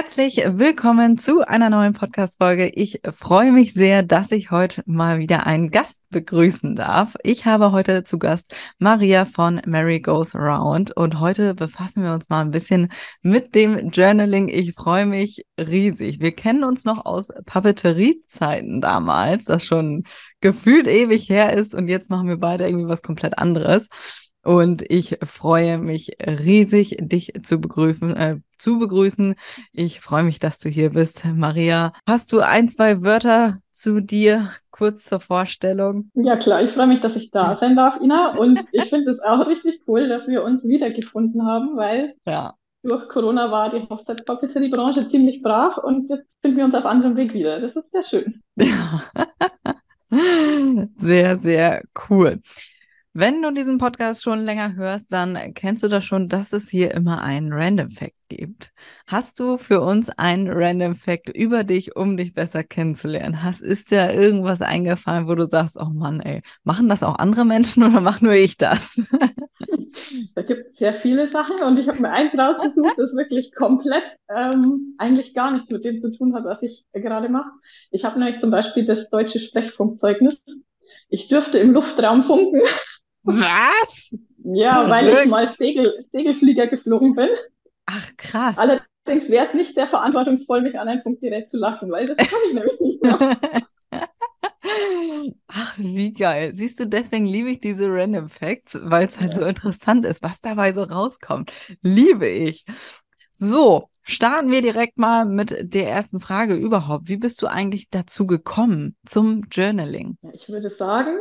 Herzlich willkommen zu einer neuen Podcast-Folge. Ich freue mich sehr, dass ich heute mal wieder einen Gast begrüßen darf. Ich habe heute zu Gast Maria von Mary Goes Around und heute befassen wir uns mal ein bisschen mit dem Journaling. Ich freue mich riesig. Wir kennen uns noch aus Papeterie-Zeiten damals, das schon gefühlt ewig her ist und jetzt machen wir beide irgendwie was komplett anderes. Und ich freue mich riesig, dich zu begrüßen, äh, zu begrüßen. Ich freue mich, dass du hier bist. Maria, hast du ein, zwei Wörter zu dir kurz zur Vorstellung? Ja, klar. Ich freue mich, dass ich da sein darf, Ina. Und ich finde es auch richtig cool, dass wir uns wiedergefunden haben, weil ja. durch Corona war die Hochzeitspapeteriebranche ziemlich brach und jetzt finden wir uns auf anderem Weg wieder. Das ist sehr schön. Sehr, sehr cool. Wenn du diesen Podcast schon länger hörst, dann kennst du das schon, dass es hier immer einen Random Fact gibt. Hast du für uns einen Random Fact über dich, um dich besser kennenzulernen? Hast, ist dir irgendwas eingefallen, wo du sagst, oh Mann, ey, machen das auch andere Menschen oder mach nur ich das? Da gibt es sehr viele Sachen und ich habe mir eins rausgesucht, das wirklich komplett ähm, eigentlich gar nichts mit dem zu tun hat, was ich gerade mache. Ich habe nämlich zum Beispiel das deutsche Sprechfunkzeugnis. Ich dürfte im Luftraum funken. Was? Ja, Verrückt. weil ich mal Segel, Segelflieger geflogen bin. Ach, krass. Allerdings wäre es nicht sehr verantwortungsvoll, mich an ein Funkgerät zu lassen, weil das kann ich nämlich nicht mehr. Ach, wie geil. Siehst du, deswegen liebe ich diese Random Facts, weil es halt ja. so interessant ist, was dabei so rauskommt. Liebe ich. So, starten wir direkt mal mit der ersten Frage überhaupt. Wie bist du eigentlich dazu gekommen zum Journaling? Ich würde sagen,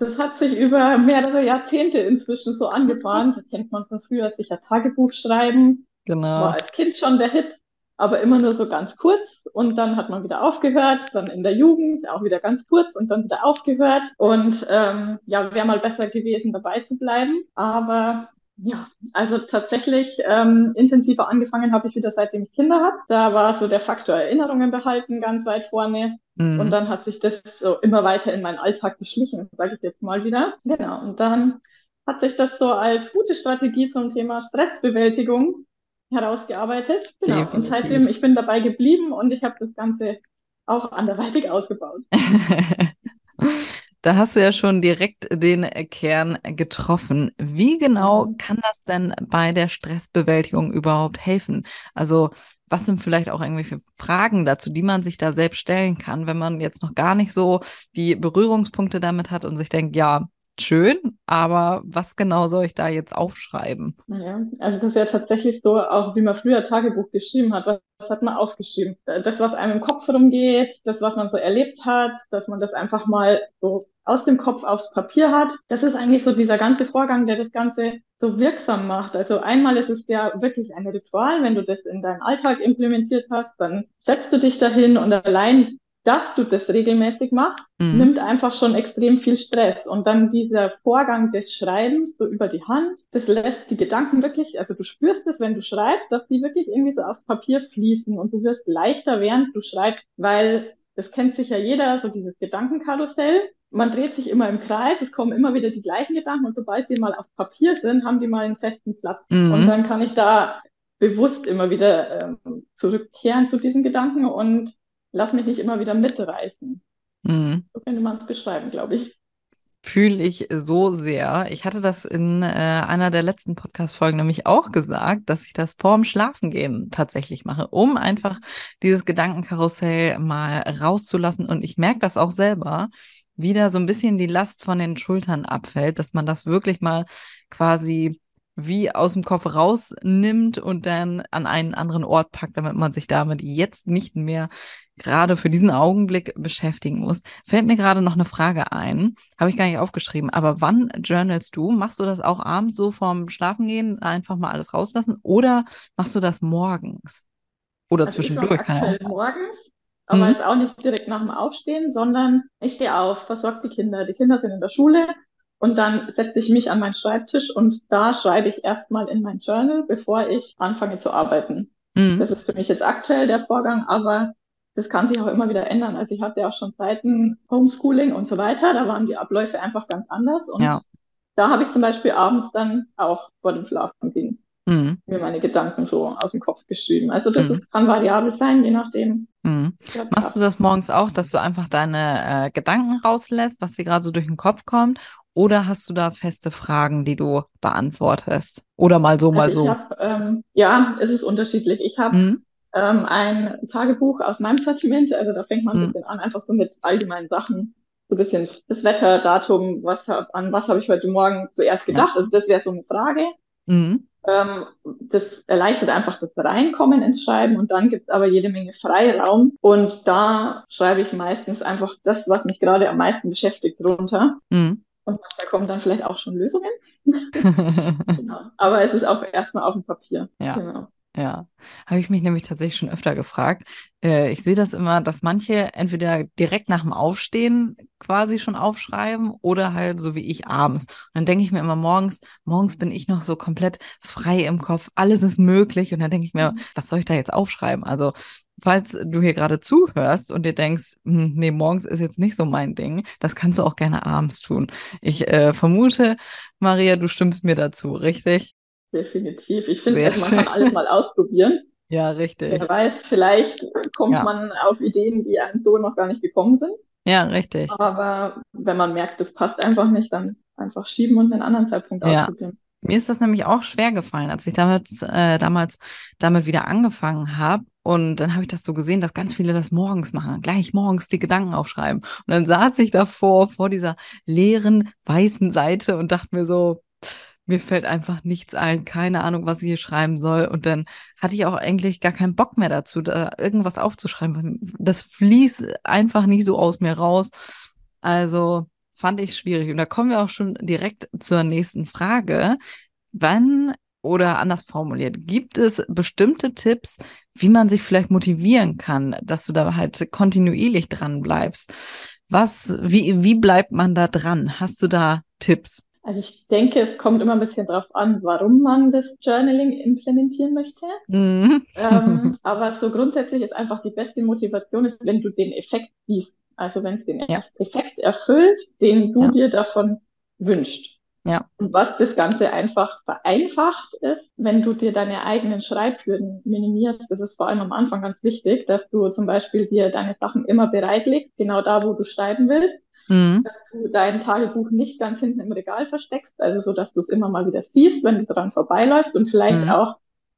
das hat sich über mehrere Jahrzehnte inzwischen so angebahnt. Das kennt man von früher, sicher Tagebuch schreiben. Genau. War als Kind schon der Hit, aber immer nur so ganz kurz. Und dann hat man wieder aufgehört, dann in der Jugend auch wieder ganz kurz und dann wieder aufgehört. Und ähm, ja, wäre mal besser gewesen, dabei zu bleiben. Aber ja, also tatsächlich ähm, intensiver angefangen habe ich wieder seitdem ich Kinder habe. Da war so der Faktor Erinnerungen behalten ganz weit vorne. Mhm. Und dann hat sich das so immer weiter in meinen Alltag geschlichen, sage ich jetzt mal wieder. Genau. Und dann hat sich das so als gute Strategie zum Thema Stressbewältigung herausgearbeitet. Genau. Definitiv. Und seitdem, ich bin dabei geblieben und ich habe das Ganze auch anderweitig ausgebaut. Da hast du ja schon direkt den Kern getroffen. Wie genau mhm. kann das denn bei der Stressbewältigung überhaupt helfen? Also, was sind vielleicht auch irgendwelche Fragen dazu, die man sich da selbst stellen kann, wenn man jetzt noch gar nicht so die Berührungspunkte damit hat und sich denkt, ja, schön, aber was genau soll ich da jetzt aufschreiben? Ja, also das ist ja tatsächlich so, auch wie man früher Tagebuch geschrieben hat, was, hat man aufgeschrieben? Das, was einem im Kopf rumgeht, das, was man so erlebt hat, dass man das einfach mal so aus dem Kopf aufs Papier hat. Das ist eigentlich so dieser ganze Vorgang, der das Ganze so wirksam macht. Also einmal ist es ja wirklich ein Ritual, wenn du das in deinen Alltag implementiert hast, dann setzt du dich dahin und allein dass du das regelmäßig machst, mhm. nimmt einfach schon extrem viel Stress. Und dann dieser Vorgang des Schreibens so über die Hand, das lässt die Gedanken wirklich, also du spürst es, wenn du schreibst, dass die wirklich irgendwie so aufs Papier fließen und du wirst leichter, während du schreibst, weil das kennt sicher jeder, so dieses Gedankenkarussell. Man dreht sich immer im Kreis, es kommen immer wieder die gleichen Gedanken und sobald die mal auf Papier sind, haben die mal einen festen Platz. Mhm. Und dann kann ich da bewusst immer wieder ähm, zurückkehren zu diesen Gedanken und lass mich nicht immer wieder mitreißen. Mhm. So könnte man es beschreiben, glaube ich. Fühle ich so sehr. Ich hatte das in äh, einer der letzten Podcast-Folgen nämlich auch gesagt, dass ich das vorm Schlafengehen tatsächlich mache, um einfach dieses Gedankenkarussell mal rauszulassen. Und ich merke das auch selber, wieder so ein bisschen die Last von den Schultern abfällt, dass man das wirklich mal quasi wie aus dem Kopf rausnimmt und dann an einen anderen Ort packt, damit man sich damit jetzt nicht mehr gerade für diesen Augenblick beschäftigen muss. Fällt mir gerade noch eine Frage ein, habe ich gar nicht aufgeschrieben, aber wann journalst du? Machst du das auch abends so vorm Schlafengehen einfach mal alles rauslassen oder machst du das morgens? Oder also zwischendurch, kann ja auch sein. Morgens, aber mhm. jetzt auch nicht direkt nach dem Aufstehen, sondern ich stehe auf, versorge die Kinder. Die Kinder sind in der Schule und dann setze ich mich an meinen Schreibtisch und da schreibe ich erstmal in mein Journal, bevor ich anfange zu arbeiten. Mhm. Das ist für mich jetzt aktuell der Vorgang, aber das kann sich auch immer wieder ändern. Also ich hatte ja auch schon Zeiten Homeschooling und so weiter, da waren die Abläufe einfach ganz anders und ja. da habe ich zum Beispiel abends dann auch vor dem Schlafen gehen mhm. mir meine Gedanken so aus dem Kopf geschrieben. Also das mhm. ist, kann variabel sein, je nachdem. Mhm. Machst du das morgens auch, dass du einfach deine äh, Gedanken rauslässt, was dir gerade so durch den Kopf kommt? Oder hast du da feste Fragen, die du beantwortest? Oder mal so, mal also so? Hab, ähm, ja, es ist unterschiedlich. Ich habe mhm. Ähm, ein Tagebuch aus meinem Sortiment. Also da fängt man ein mhm. bisschen an, einfach so mit allgemeinen Sachen. So ein bisschen das Wetter, Datum, was hab, an was habe ich heute Morgen zuerst gedacht. Ja. Also das wäre so eine Frage. Mhm. Ähm, das erleichtert einfach das Reinkommen ins Schreiben und dann gibt es aber jede Menge Freiraum und da schreibe ich meistens einfach das, was mich gerade am meisten beschäftigt, runter. Mhm. Und da kommen dann vielleicht auch schon Lösungen. genau. Aber es ist auch erstmal auf dem Papier. Ja. Genau. Ja, habe ich mich nämlich tatsächlich schon öfter gefragt. Äh, ich sehe das immer, dass manche entweder direkt nach dem Aufstehen quasi schon aufschreiben oder halt so wie ich abends. Und dann denke ich mir immer morgens, morgens bin ich noch so komplett frei im Kopf, alles ist möglich. Und dann denke ich mir, mhm. was soll ich da jetzt aufschreiben? Also falls du hier gerade zuhörst und dir denkst, hm, nee, morgens ist jetzt nicht so mein Ding, das kannst du auch gerne abends tun. Ich äh, vermute, Maria, du stimmst mir dazu, richtig? Definitiv. Ich finde, man kann alles mal ausprobieren. Ja, richtig. Wer weiß, vielleicht kommt ja. man auf Ideen, die einem so noch gar nicht gekommen sind. Ja, richtig. Aber wenn man merkt, das passt einfach nicht, dann einfach schieben und einen anderen Zeitpunkt ja. ausprobieren. Mir ist das nämlich auch schwer gefallen, als ich damit, äh, damals damit wieder angefangen habe. Und dann habe ich das so gesehen, dass ganz viele das morgens machen, gleich morgens die Gedanken aufschreiben. Und dann saß ich davor, vor dieser leeren weißen Seite und dachte mir so, mir fällt einfach nichts ein, keine Ahnung, was ich hier schreiben soll. Und dann hatte ich auch eigentlich gar keinen Bock mehr dazu, da irgendwas aufzuschreiben. Das fließt einfach nicht so aus mir raus. Also fand ich schwierig. Und da kommen wir auch schon direkt zur nächsten Frage. Wann oder anders formuliert, gibt es bestimmte Tipps, wie man sich vielleicht motivieren kann, dass du da halt kontinuierlich dran bleibst? Was, wie, wie bleibt man da dran? Hast du da Tipps? Also ich denke, es kommt immer ein bisschen darauf an, warum man das Journaling implementieren möchte. Mhm. Ähm, aber so grundsätzlich ist einfach die beste Motivation, ist, wenn du den Effekt siehst. Also wenn es den ja. Effekt erfüllt, den du ja. dir davon wünschst. Ja. Und was das Ganze einfach vereinfacht ist, wenn du dir deine eigenen Schreibhürden minimierst, das ist vor allem am Anfang ganz wichtig, dass du zum Beispiel dir deine Sachen immer bereitlegst, genau da, wo du schreiben willst mhm. dass du dein Tagebuch nicht ganz hinten im Regal versteckst, also so, dass du es immer mal wieder siehst, wenn du dran vorbeiläufst und vielleicht mhm. auch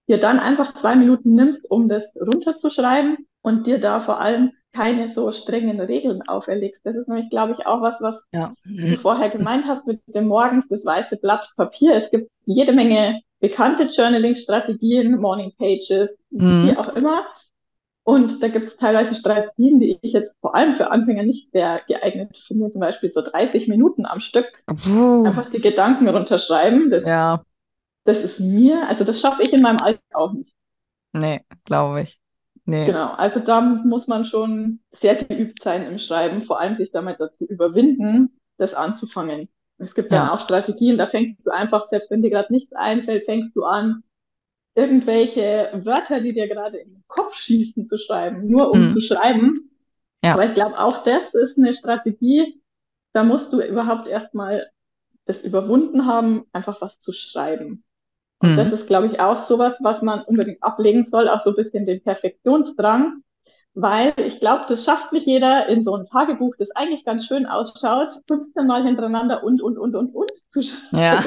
dir dann einfach zwei Minuten nimmst, um das runterzuschreiben und dir da vor allem keine so strengen Regeln auferlegst. Das ist nämlich, glaube ich, auch was, was ja. du vorher gemeint hast mit dem morgens das weiße Blatt Papier. Es gibt jede Menge bekannte Journaling-Strategien, Morning Pages, mhm. wie auch immer. Und da gibt es teilweise Strategien, die ich jetzt vor allem für Anfänger nicht sehr geeignet finde. Zum Beispiel so 30 Minuten am Stück. Puh. Einfach die Gedanken runterschreiben. Das, ja. das ist mir, also das schaffe ich in meinem Alltag auch nicht. Nee, glaube ich. Nee. Genau, also da muss man schon sehr geübt sein im Schreiben, vor allem sich damit dazu überwinden, das anzufangen. Es gibt ja. dann auch Strategien, da fängst du einfach, selbst wenn dir gerade nichts einfällt, fängst du an, irgendwelche Wörter, die dir gerade in den Kopf schießen, zu schreiben, nur um mhm. zu schreiben. Ja. Aber ich glaube, auch das ist eine Strategie, da musst du überhaupt erstmal das überwunden haben, einfach was zu schreiben. Und mhm. das ist, glaube ich, auch sowas, was man unbedingt ablegen soll, auch so ein bisschen den Perfektionsdrang, weil ich glaube, das schafft nicht jeder in so ein Tagebuch, das eigentlich ganz schön ausschaut, 15 Mal hintereinander und, und, und, und, und zu schreiben. Ja.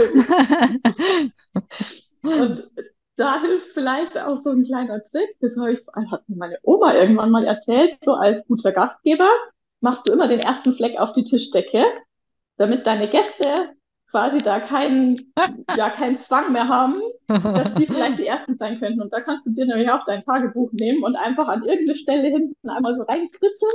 und da hilft vielleicht auch so ein kleiner Trick. Das habe ich, hat mir meine Oma irgendwann mal erzählt, so als guter Gastgeber machst du immer den ersten Fleck auf die Tischdecke, damit deine Gäste quasi da keinen, ja, keinen Zwang mehr haben, dass die vielleicht die ersten sein könnten. Und da kannst du dir nämlich auch dein Tagebuch nehmen und einfach an irgendeine Stelle hinten einmal so reinkritzeln.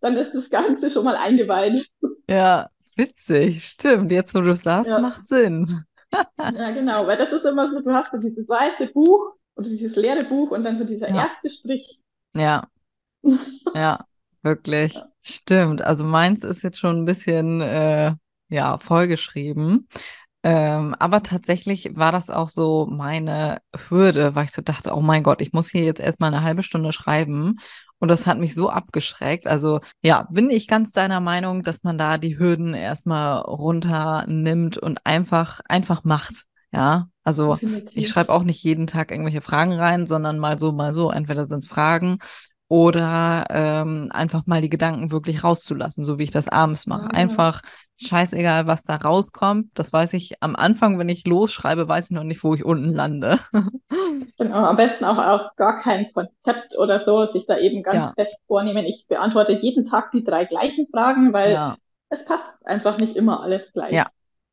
Dann ist das Ganze schon mal eingeweiht. Ja, witzig. Stimmt. Jetzt, wo du sagst, ja. macht Sinn ja, genau, weil das ist immer so, du hast so dieses weiße Buch oder dieses leere Buch und dann so dieser ja. erste Strich. Ja. Ja, wirklich. Ja. Stimmt. Also meins ist jetzt schon ein bisschen äh, ja, vollgeschrieben. Ähm, aber tatsächlich war das auch so meine Hürde, weil ich so dachte, oh mein Gott, ich muss hier jetzt erstmal eine halbe Stunde schreiben. Und das hat mich so abgeschreckt. Also ja, bin ich ganz deiner Meinung, dass man da die Hürden erstmal runternimmt und einfach, einfach macht. Ja, also ich schreibe auch nicht jeden Tag irgendwelche Fragen rein, sondern mal so, mal so. Entweder sind es Fragen oder ähm, einfach mal die Gedanken wirklich rauszulassen, so wie ich das abends mache. Mhm. Einfach scheißegal, was da rauskommt. Das weiß ich am Anfang, wenn ich losschreibe, weiß ich noch nicht, wo ich unten lande. Genau, am besten auch, auch gar kein Konzept oder so, sich da eben ganz ja. fest vornehmen. Ich beantworte jeden Tag die drei gleichen Fragen, weil ja. es passt einfach nicht immer alles gleich. Ja,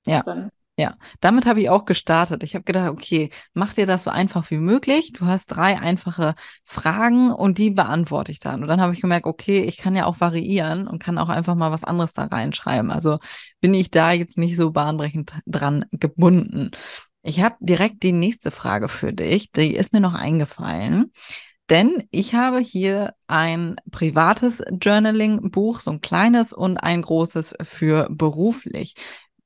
ja. Dann ja, damit habe ich auch gestartet. Ich habe gedacht, okay, mach dir das so einfach wie möglich. Du hast drei einfache Fragen und die beantworte ich dann. Und dann habe ich gemerkt, okay, ich kann ja auch variieren und kann auch einfach mal was anderes da reinschreiben. Also bin ich da jetzt nicht so bahnbrechend dran gebunden. Ich habe direkt die nächste Frage für dich. Die ist mir noch eingefallen. Denn ich habe hier ein privates Journaling-Buch, so ein kleines und ein großes für beruflich.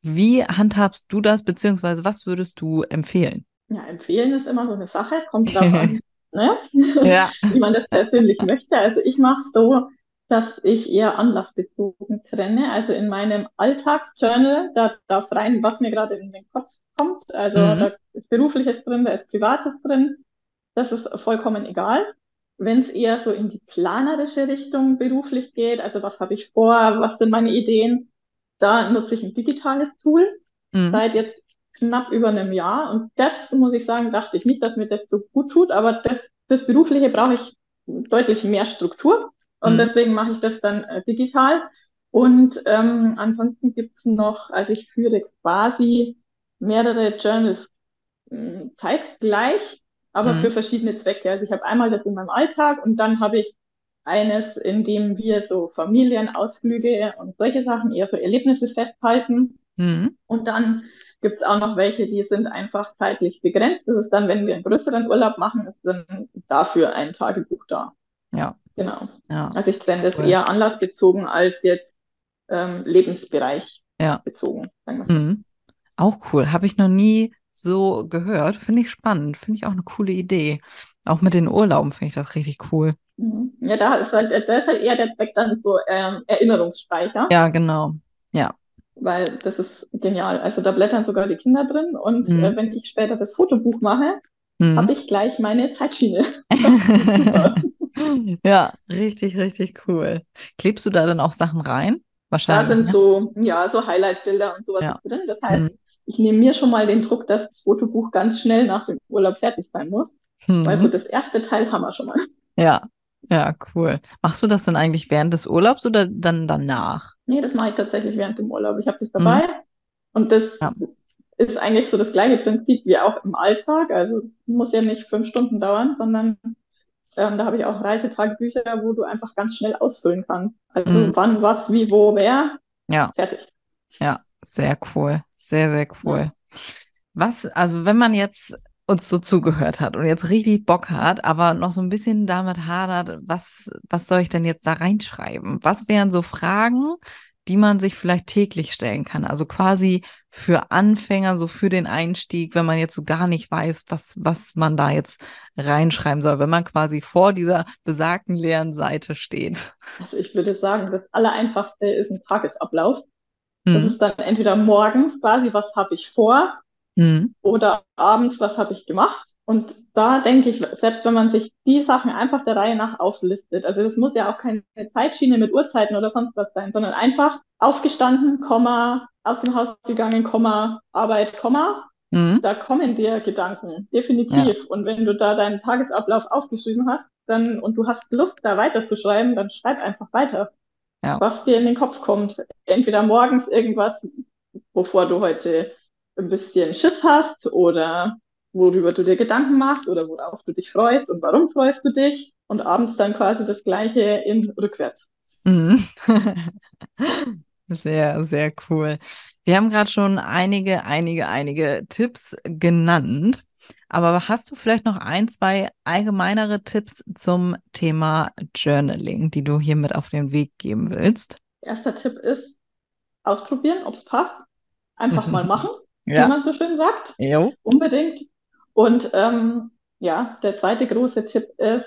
Wie handhabst du das, beziehungsweise was würdest du empfehlen? Ja, empfehlen ist immer so eine Sache, kommt darauf an, ne? ja. wie man das persönlich möchte. Also ich mache so, dass ich eher anlassbezogen trenne. Also in meinem Alltagsjournal, da darf rein, was mir gerade in den Kopf kommt. Also mhm. da ist berufliches drin, da ist privates drin. Das ist vollkommen egal. Wenn es eher so in die planerische Richtung beruflich geht, also was habe ich vor, was sind meine Ideen, da nutze ich ein digitales Tool mhm. seit jetzt knapp über einem Jahr. Und das, muss ich sagen, dachte ich nicht, dass mir das so gut tut, aber das, das Berufliche brauche ich deutlich mehr Struktur. Und mhm. deswegen mache ich das dann äh, digital. Und ähm, ansonsten gibt's noch, also ich führe quasi mehrere Journals äh, zeitgleich, aber mhm. für verschiedene Zwecke. Also ich habe einmal das in meinem Alltag und dann habe ich eines, in dem wir so Familienausflüge und solche Sachen, eher so Erlebnisse festhalten. Mhm. Und dann gibt es auch noch welche, die sind einfach zeitlich begrenzt. Das ist dann, wenn wir einen größeren Urlaub machen, ist dann dafür ein Tagebuch da. Ja. Genau. Ja. Also ich trenne das cool. eher anlassbezogen als jetzt ähm, Lebensbereich ja. bezogen. Mhm. Auch cool. Habe ich noch nie so gehört. Finde ich spannend. Finde ich auch eine coole Idee. Auch mit den Urlauben finde ich das richtig cool. Mhm. Ja, da ist halt, da ist halt eher der Zweck dann so ähm, Erinnerungsspeicher. Ja, genau. Ja. Weil das ist genial. Also da blättern sogar die Kinder drin und mhm. äh, wenn ich später das Fotobuch mache, mhm. habe ich gleich meine Zeitschiene. ja, richtig, richtig cool. Klebst du da dann auch Sachen rein? Wahrscheinlich. Da sind ne? so, ja, so Highlight-Bilder und sowas ja. drin. Das heißt, mhm. ich nehme mir schon mal den Druck, dass das Fotobuch ganz schnell nach dem Urlaub fertig sein muss. Mhm. Weil so das erste Teil haben wir schon mal. Ja, ja, cool. Machst du das dann eigentlich während des Urlaubs oder dann danach? Nee, das mache ich tatsächlich während dem Urlaub. Ich habe das dabei mhm. und das ja. ist eigentlich so das gleiche Prinzip wie auch im Alltag. Also es muss ja nicht fünf Stunden dauern, sondern ähm, da habe ich auch Reisetagebücher, wo du einfach ganz schnell ausfüllen kannst. Also mhm. wann, was, wie, wo, wer. Ja. Fertig. Ja, sehr cool. Sehr, sehr cool. Ja. Was, also wenn man jetzt uns so zugehört hat und jetzt richtig Bock hat, aber noch so ein bisschen damit hadert, was, was soll ich denn jetzt da reinschreiben? Was wären so Fragen, die man sich vielleicht täglich stellen kann? Also quasi für Anfänger, so für den Einstieg, wenn man jetzt so gar nicht weiß, was, was man da jetzt reinschreiben soll, wenn man quasi vor dieser besagten leeren Seite steht. Also ich würde sagen, das Allereinfachste ist ein Tagesablauf. Das mhm. ist dann entweder morgens quasi, was habe ich vor, Mhm. Oder abends, was habe ich gemacht? Und da denke ich, selbst wenn man sich die Sachen einfach der Reihe nach auflistet, also das muss ja auch keine Zeitschiene mit Uhrzeiten oder sonst was sein, sondern einfach aufgestanden, Komma, aus dem Haus gegangen, Komma, Arbeit, Komma. Mhm. Da kommen dir Gedanken, definitiv. Ja. Und wenn du da deinen Tagesablauf aufgeschrieben hast, dann, und du hast Lust, da weiterzuschreiben, dann schreib einfach weiter. Ja. Was dir in den Kopf kommt. Entweder morgens irgendwas, wovor du heute ein bisschen Schiss hast oder worüber du dir Gedanken machst oder worauf du dich freust und warum freust du dich und abends dann quasi das gleiche in rückwärts. Mhm. Sehr, sehr cool. Wir haben gerade schon einige, einige, einige Tipps genannt. Aber hast du vielleicht noch ein, zwei allgemeinere Tipps zum Thema Journaling, die du hier mit auf den Weg geben willst? Erster Tipp ist, ausprobieren, ob es passt. Einfach mal machen, Ja. wie man so schön sagt. Jo. Unbedingt. Und ähm, ja, der zweite große Tipp ist,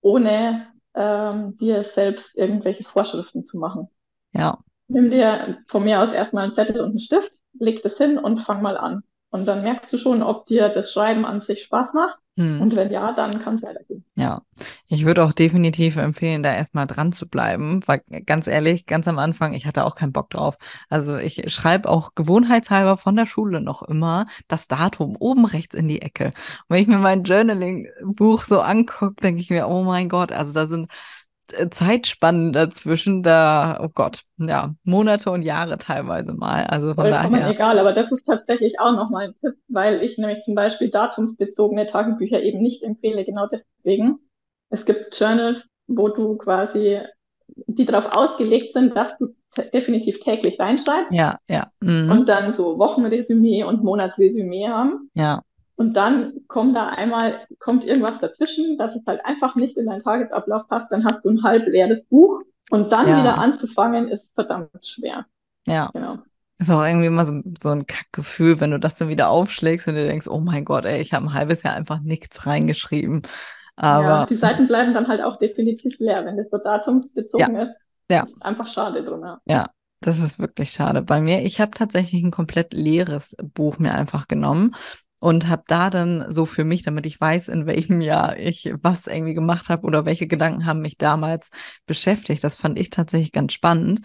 ohne ähm, dir selbst irgendwelche Vorschriften zu machen. Ja. Nimm dir von mir aus erstmal einen Zettel und einen Stift, leg das hin und fang mal an. Und dann merkst du schon, ob dir das Schreiben an sich Spaß macht. Hm. Und wenn ja, dann kann es weitergehen. Ja, ich würde auch definitiv empfehlen, da erstmal dran zu bleiben, weil ganz ehrlich, ganz am Anfang, ich hatte auch keinen Bock drauf. Also ich schreibe auch gewohnheitshalber von der Schule noch immer das Datum oben rechts in die Ecke. Und wenn ich mir mein Journaling-Buch so angucke, denke ich mir, oh mein Gott, also da sind Zeitspannen dazwischen, da, oh Gott, ja, Monate und Jahre teilweise mal. Also von daher, egal, aber das ist tatsächlich auch nochmal ein Tipp, weil ich nämlich zum Beispiel datumsbezogene Tagebücher eben nicht empfehle, genau deswegen. Es gibt Journals, wo du quasi, die darauf ausgelegt sind, dass du definitiv täglich reinschreibst ja, ja, mhm, und dann so Wochenresümee und Monatsresümee haben. ja, Und dann kommt da einmal, kommt irgendwas dazwischen, dass es halt einfach nicht in deinen Tagesablauf passt, dann hast du ein halb leeres Buch und dann Ja. wieder anzufangen, ist verdammt schwer. ja. Genau. Ist auch irgendwie immer so, so ein Kackgefühl, wenn du das dann wieder aufschlägst und dir denkst, oh mein Gott, ey, ich habe ein halbes Jahr einfach nichts reingeschrieben. Ja, Aber die Seiten bleiben dann halt auch definitiv leer, wenn das so datumsbezogen ist. Ja. Ist Einfach schade drum, ja. ja, das ist wirklich schade. Bei mir, ich habe tatsächlich ein komplett leeres Buch mir einfach genommen und habe da dann so für mich, damit ich weiß, in welchem Jahr ich was irgendwie gemacht habe oder welche Gedanken haben mich damals beschäftigt. Das fand ich tatsächlich ganz spannend.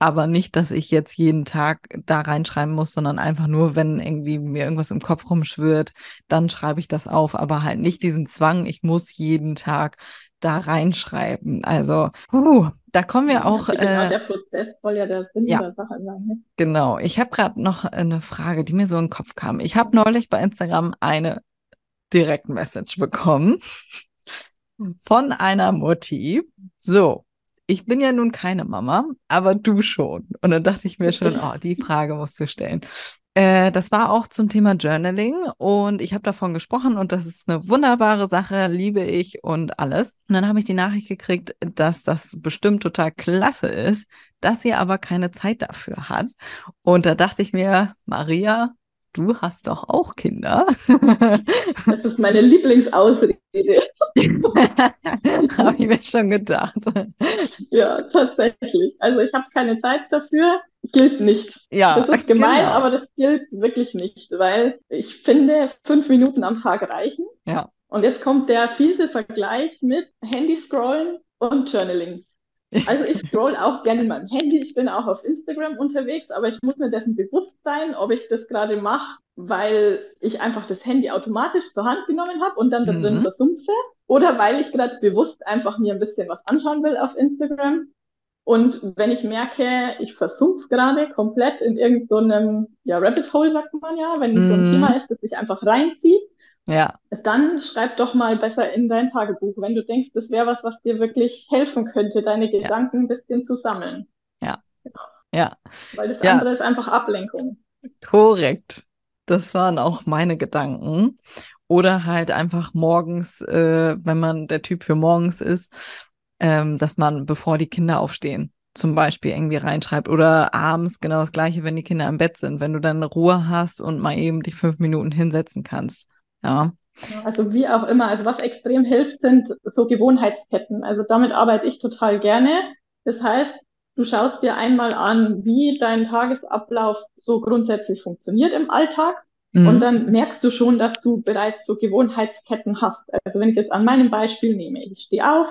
Aber nicht, dass ich jetzt jeden Tag da reinschreiben muss, sondern einfach nur, wenn irgendwie mir irgendwas im Kopf rumschwirrt, dann schreibe ich das auf. Aber halt nicht diesen Zwang, ich muss jeden Tag da reinschreiben. Also, uh, da kommen wir auch. genau, Äh, der Prozess soll ja der Sinn ja. der Sache sein. Ne? Genau, ich habe gerade noch eine Frage, die mir so in den Kopf kam. Ich habe neulich bei Instagram eine Direktmessage bekommen von einer Mutti. So, ich bin ja nun keine Mama, aber du schon. Und dann dachte ich mir schon, oh, die Frage musst du stellen. Äh, das war auch zum Thema Journaling und ich habe davon gesprochen und das ist eine wunderbare Sache, liebe ich und alles. Und dann habe ich die Nachricht gekriegt, dass das bestimmt total klasse ist, dass sie aber keine Zeit dafür hat. Und da dachte ich mir, Maria, du hast doch auch Kinder. Das ist meine Lieblingsausrede. Habe ich mir schon gedacht. Ja, tatsächlich. Also ich habe keine Zeit dafür, gilt nicht. Ja, Das ist gemein, genau. aber das gilt wirklich nicht, weil ich finde, fünf Minuten am Tag reichen. Ja. Und jetzt kommt der fiese Vergleich mit Handy scrollen und Journaling. Also ich scroll auch gerne in meinem Handy, ich bin auch auf Instagram unterwegs, aber ich muss mir dessen bewusst sein, ob ich das gerade mache, weil ich einfach das Handy automatisch zur Hand genommen habe und dann da drin Mhm. versumpfe, oder weil ich gerade bewusst einfach mir ein bisschen was anschauen will auf Instagram. Und wenn ich merke, ich versumpf gerade komplett in irgendeinem, ja, Rabbit Hole sagt man ja, wenn so ein Mhm. Thema ist, das sich einfach reinzieht, Ja, dann schreib doch mal besser in dein Tagebuch, wenn du denkst, das wäre was, was dir wirklich helfen könnte, deine Gedanken ein bisschen zu sammeln. ja, Weil das Ja. andere ist einfach Ablenkung. korrekt. Das waren auch meine Gedanken. Oder halt einfach morgens, äh, wenn man der Typ für morgens ist, ähm, dass man, bevor die Kinder aufstehen, zum Beispiel irgendwie reinschreibt. Oder abends genau das Gleiche, wenn die Kinder im Bett sind, wenn du dann Ruhe hast und mal eben dich fünf Minuten hinsetzen kannst. Ja, Also wie auch immer, also was extrem hilft, sind so Gewohnheitsketten. Also damit arbeite ich total gerne. Das heißt, du schaust dir einmal an, wie dein Tagesablauf so grundsätzlich funktioniert im Alltag. Und Mhm. dann merkst du schon, dass du bereits so Gewohnheitsketten hast. Also wenn ich jetzt an meinem Beispiel nehme, ich stehe auf,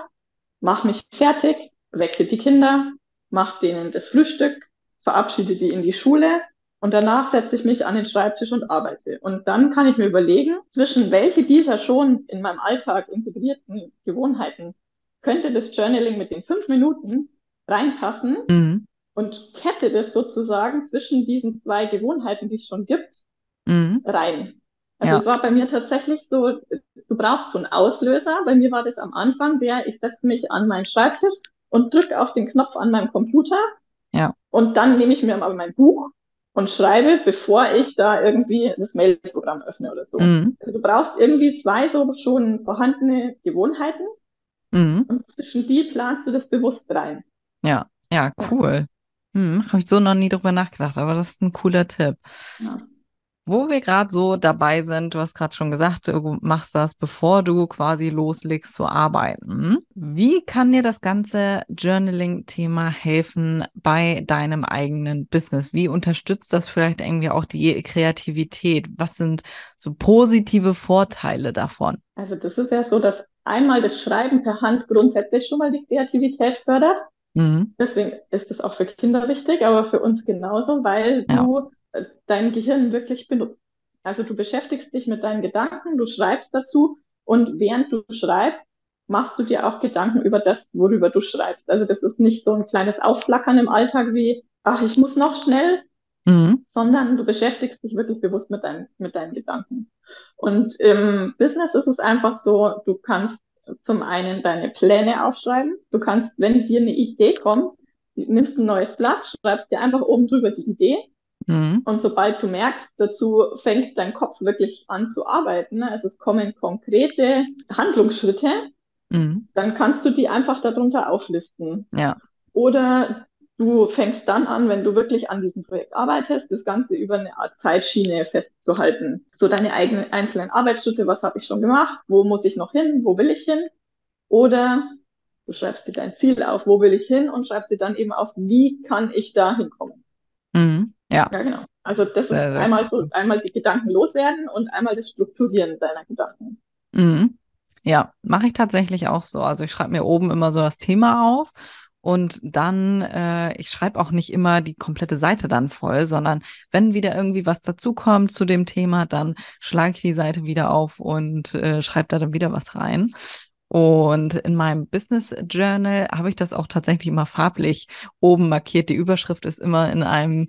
mache mich fertig, wecke die Kinder, mache denen das Frühstück, verabschiede die in die Schule und danach setze ich mich an den Schreibtisch und arbeite. Und dann kann ich mir überlegen, zwischen welche dieser schon in meinem Alltag integrierten Gewohnheiten könnte das Journaling mit den fünf Minuten reinpassen Mhm. und kette das sozusagen zwischen diesen zwei Gewohnheiten, die es schon gibt, Mhm. rein. Also Ja. es war bei mir tatsächlich so, du brauchst so einen Auslöser. Bei mir war das am Anfang der, ich setze mich an meinen Schreibtisch und drücke auf den Knopf an meinem Computer. Ja. Und dann nehme ich mir aber mein Buch und schreibe, bevor ich da irgendwie das Mailprogramm öffne oder so. Mhm. Also du brauchst irgendwie zwei so schon vorhandene Gewohnheiten mhm. und zwischen die planst du das bewusst rein. Ja, ja, cool. Ja. Hm, Habe ich so noch nie drüber nachgedacht, aber das ist ein cooler Tipp. Ja. Wo wir gerade so dabei sind, du hast gerade schon gesagt, du machst das, bevor du quasi loslegst zu arbeiten. Wie kann dir das ganze Journaling-Thema helfen bei deinem eigenen Business? Wie unterstützt das vielleicht irgendwie auch die Kreativität? Was sind so positive Vorteile davon? Also das ist ja so, dass einmal das Schreiben per Hand grundsätzlich schon mal die Kreativität fördert. Mhm. Deswegen ist es auch für Kinder wichtig, aber für uns genauso, weil ja. du dein Gehirn wirklich benutzt. Also du beschäftigst dich mit deinen Gedanken, du schreibst dazu und während du schreibst, machst du dir auch Gedanken über das, worüber du schreibst. Also das ist nicht so ein kleines Aufflackern im Alltag wie, ach, ich muss noch schnell, mhm. sondern du beschäftigst dich wirklich bewusst mit, dein, mit deinen Gedanken. Und im Business ist es einfach so, du kannst zum einen deine Pläne aufschreiben. Du kannst, wenn dir eine Idee kommt, nimmst ein neues Blatt, schreibst dir einfach oben drüber die Idee Mhm. Und sobald du merkst, dazu fängt dein Kopf wirklich an zu arbeiten, ne? also es kommen konkrete Handlungsschritte, mhm. dann kannst du die einfach darunter auflisten. Ja. Oder du fängst dann an, wenn du wirklich an diesem Projekt arbeitest, das Ganze über eine Art Zeitschiene festzuhalten. So deine eigenen einzelnen Arbeitsschritte, was habe ich schon gemacht, wo muss ich noch hin, wo will ich hin? Oder du schreibst dir dein Ziel auf, wo will ich hin und schreibst dir dann eben auf, wie kann ich da hinkommen. Mhm. Ja. Ja, genau. Also das ist sehr einmal so, einmal die Gedanken loswerden und einmal das Strukturieren deiner Gedanken. Mhm. Ja, mache ich tatsächlich auch so. Also ich schreibe mir oben immer so das Thema auf und dann, äh, ich schreibe auch nicht immer die komplette Seite dann voll, sondern wenn wieder irgendwie was dazukommt zu dem Thema, dann schlage ich die Seite wieder auf und äh, schreibe da dann wieder was rein. Und in meinem Business Journal habe ich das auch tatsächlich immer farblich oben markiert. Die Überschrift ist immer in einem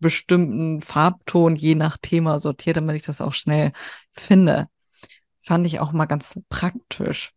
bestimmten Farbton je nach Thema sortiert, damit ich das auch schnell finde. Fand ich auch mal ganz praktisch.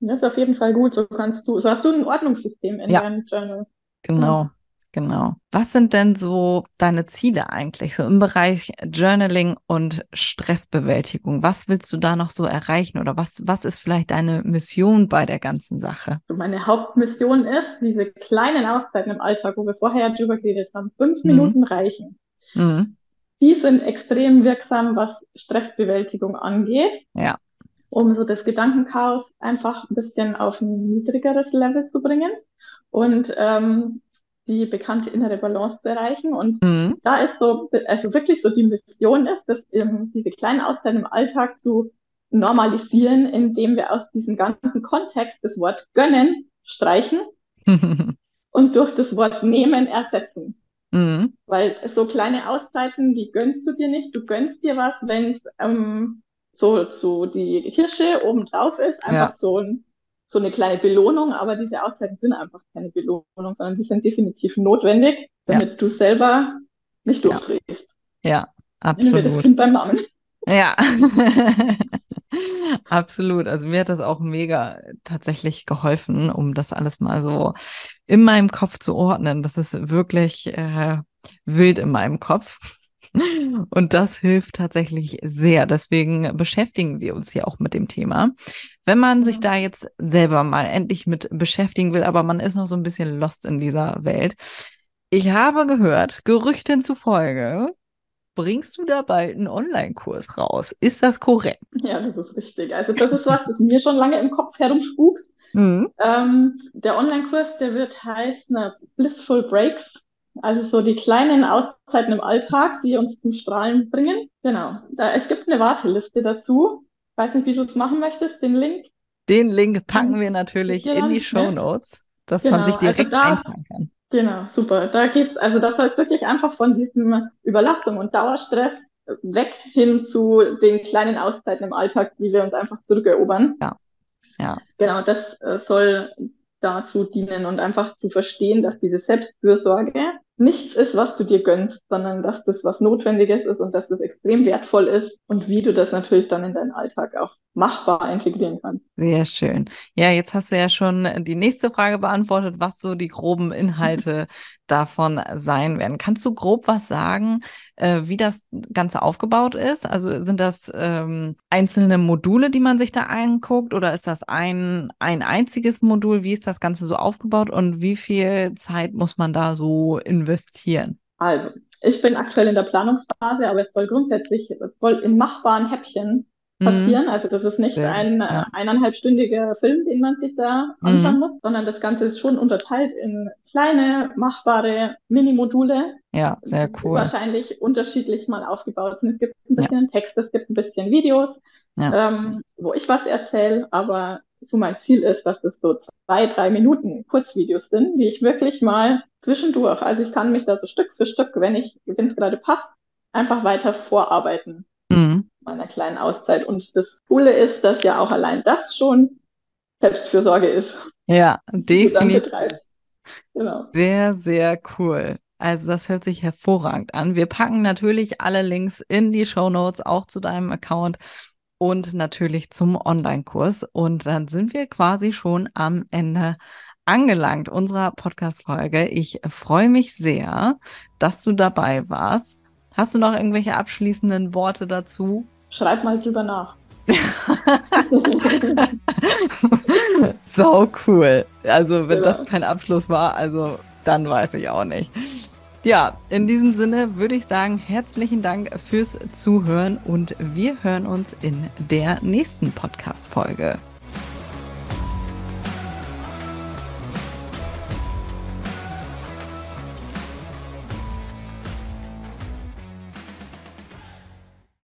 Das ist auf jeden Fall gut. So kannst du, so hast du ein Ordnungssystem in ja. deinem Journal. Genau. Genau. Was sind denn so deine Ziele eigentlich, so im Bereich Journaling und Stressbewältigung? Was willst du da noch so erreichen oder was, was ist vielleicht deine Mission bei der ganzen Sache? Meine Hauptmission ist, diese kleinen Auszeiten im Alltag, wo wir vorher drüber geredet haben, fünf mhm. Minuten reichen. Mhm. Die sind extrem wirksam, was Stressbewältigung angeht. Ja. Um so das Gedankenchaos einfach ein bisschen auf ein niedrigeres Level zu bringen. Und ähm, die bekannte innere Balance zu erreichen. Und mhm. da ist so, also wirklich so die Mission ist, dass ähm, diese kleinen Auszeiten im Alltag zu normalisieren, indem wir aus diesem ganzen Kontext das Wort gönnen streichen und durch das Wort nehmen ersetzen. Mhm. Weil so kleine Auszeiten, die gönnst du dir nicht. Du gönnst dir was, wenn es ähm, so, so die Kirsche oben drauf ist, einfach ja. so ein so eine kleine Belohnung, aber diese Auszeiten sind einfach keine Belohnung, sondern die sind definitiv notwendig, damit ja. du selber nicht durchdrehst. Ja, ja absolut. Das kind beim Namen. Ja, absolut. Also mir hat das auch mega tatsächlich geholfen, um das alles mal so in meinem Kopf zu ordnen. Das ist wirklich äh, wild in meinem Kopf. Und das hilft tatsächlich sehr. Deswegen beschäftigen wir uns hier auch mit dem Thema. Wenn man sich da jetzt selber mal endlich mit beschäftigen will, aber man ist noch so ein bisschen lost in dieser Welt. Ich habe gehört, Gerüchten zufolge, bringst du da bald einen Online-Kurs raus. Ist das korrekt? Ja, das ist richtig. Also das ist was, das mir schon lange im Kopf herumspukt. Mhm. Ähm, der Online-Kurs, der wird heißen Blissful Breaks. Also so die kleinen Auszeiten im Alltag, die uns zum Strahlen bringen. Genau. Da, es gibt eine Warteliste dazu weiß nicht, wie du es machen möchtest, den Link. Den Link packen wir natürlich in die Show Notes, dass genau, man sich also direkt also da, eintragen kann. Genau, super. Da geht's, also das soll es wirklich einfach von diesem Überlastung und Dauerstress weg hin zu den kleinen Auszeiten im Alltag, die wir uns einfach zurückerobern. Ja. Ja. Genau, das äh, soll dazu dienen und einfach zu verstehen, dass diese Selbstfürsorge nichts ist, was du dir gönnst, sondern dass das was Notwendiges ist und dass das extrem wertvoll ist und wie du das natürlich dann in deinen Alltag auch machbar integrieren kannst. Sehr schön. Ja, jetzt hast du ja schon die nächste Frage beantwortet, was so die groben Inhalte davon sein werden. Kannst du grob was sagen, äh, wie das Ganze aufgebaut ist? Also sind das ähm, einzelne Module, die man sich da anguckt oder ist das ein, ein einziges Modul? Wie ist das Ganze so aufgebaut und wie viel Zeit muss man da so investieren? Also, ich bin aktuell in der Planungsphase, aber es soll grundsätzlich, es soll in machbaren Häppchen. Passieren. Mhm. Also das ist nicht ja, ein ja. eineinhalbstündiger Film, den man sich da anschauen mhm. muss, sondern das Ganze ist schon unterteilt in kleine, machbare Mini-Module. Ja, sehr cool. wahrscheinlich unterschiedlich mal aufgebaut sind. Es gibt ein bisschen ja. Text, es gibt ein bisschen Videos, ähm, wo ich was erzähle, aber so mein Ziel ist, dass es so zwei, drei Minuten Kurzvideos sind, die ich wirklich mal zwischendurch, also ich kann mich da so Stück für Stück, wenn ich, wenn es gerade passt, einfach weiter vorarbeiten. Mhm. Meiner kleinen Auszeit. Und das Coole ist, dass ja auch allein das schon Selbstfürsorge ist. Ja, definitiv. Genau. Sehr, sehr cool. Also das hört sich hervorragend an. Wir packen natürlich alle Links in die Show Notes, auch zu deinem Account und natürlich zum Online-Kurs. Und dann sind wir quasi schon am Ende angelangt unserer Podcast-Folge. Ich freue mich sehr, dass du dabei warst. Hast du noch irgendwelche abschließenden Worte dazu? Schreib mal drüber nach. so cool. Also, wenn ja. das kein Abschluss war, also dann weiß ich auch nicht. Ja, in diesem Sinne würde ich sagen, herzlichen Dank fürs Zuhören und wir hören uns in der nächsten Podcast-Folge.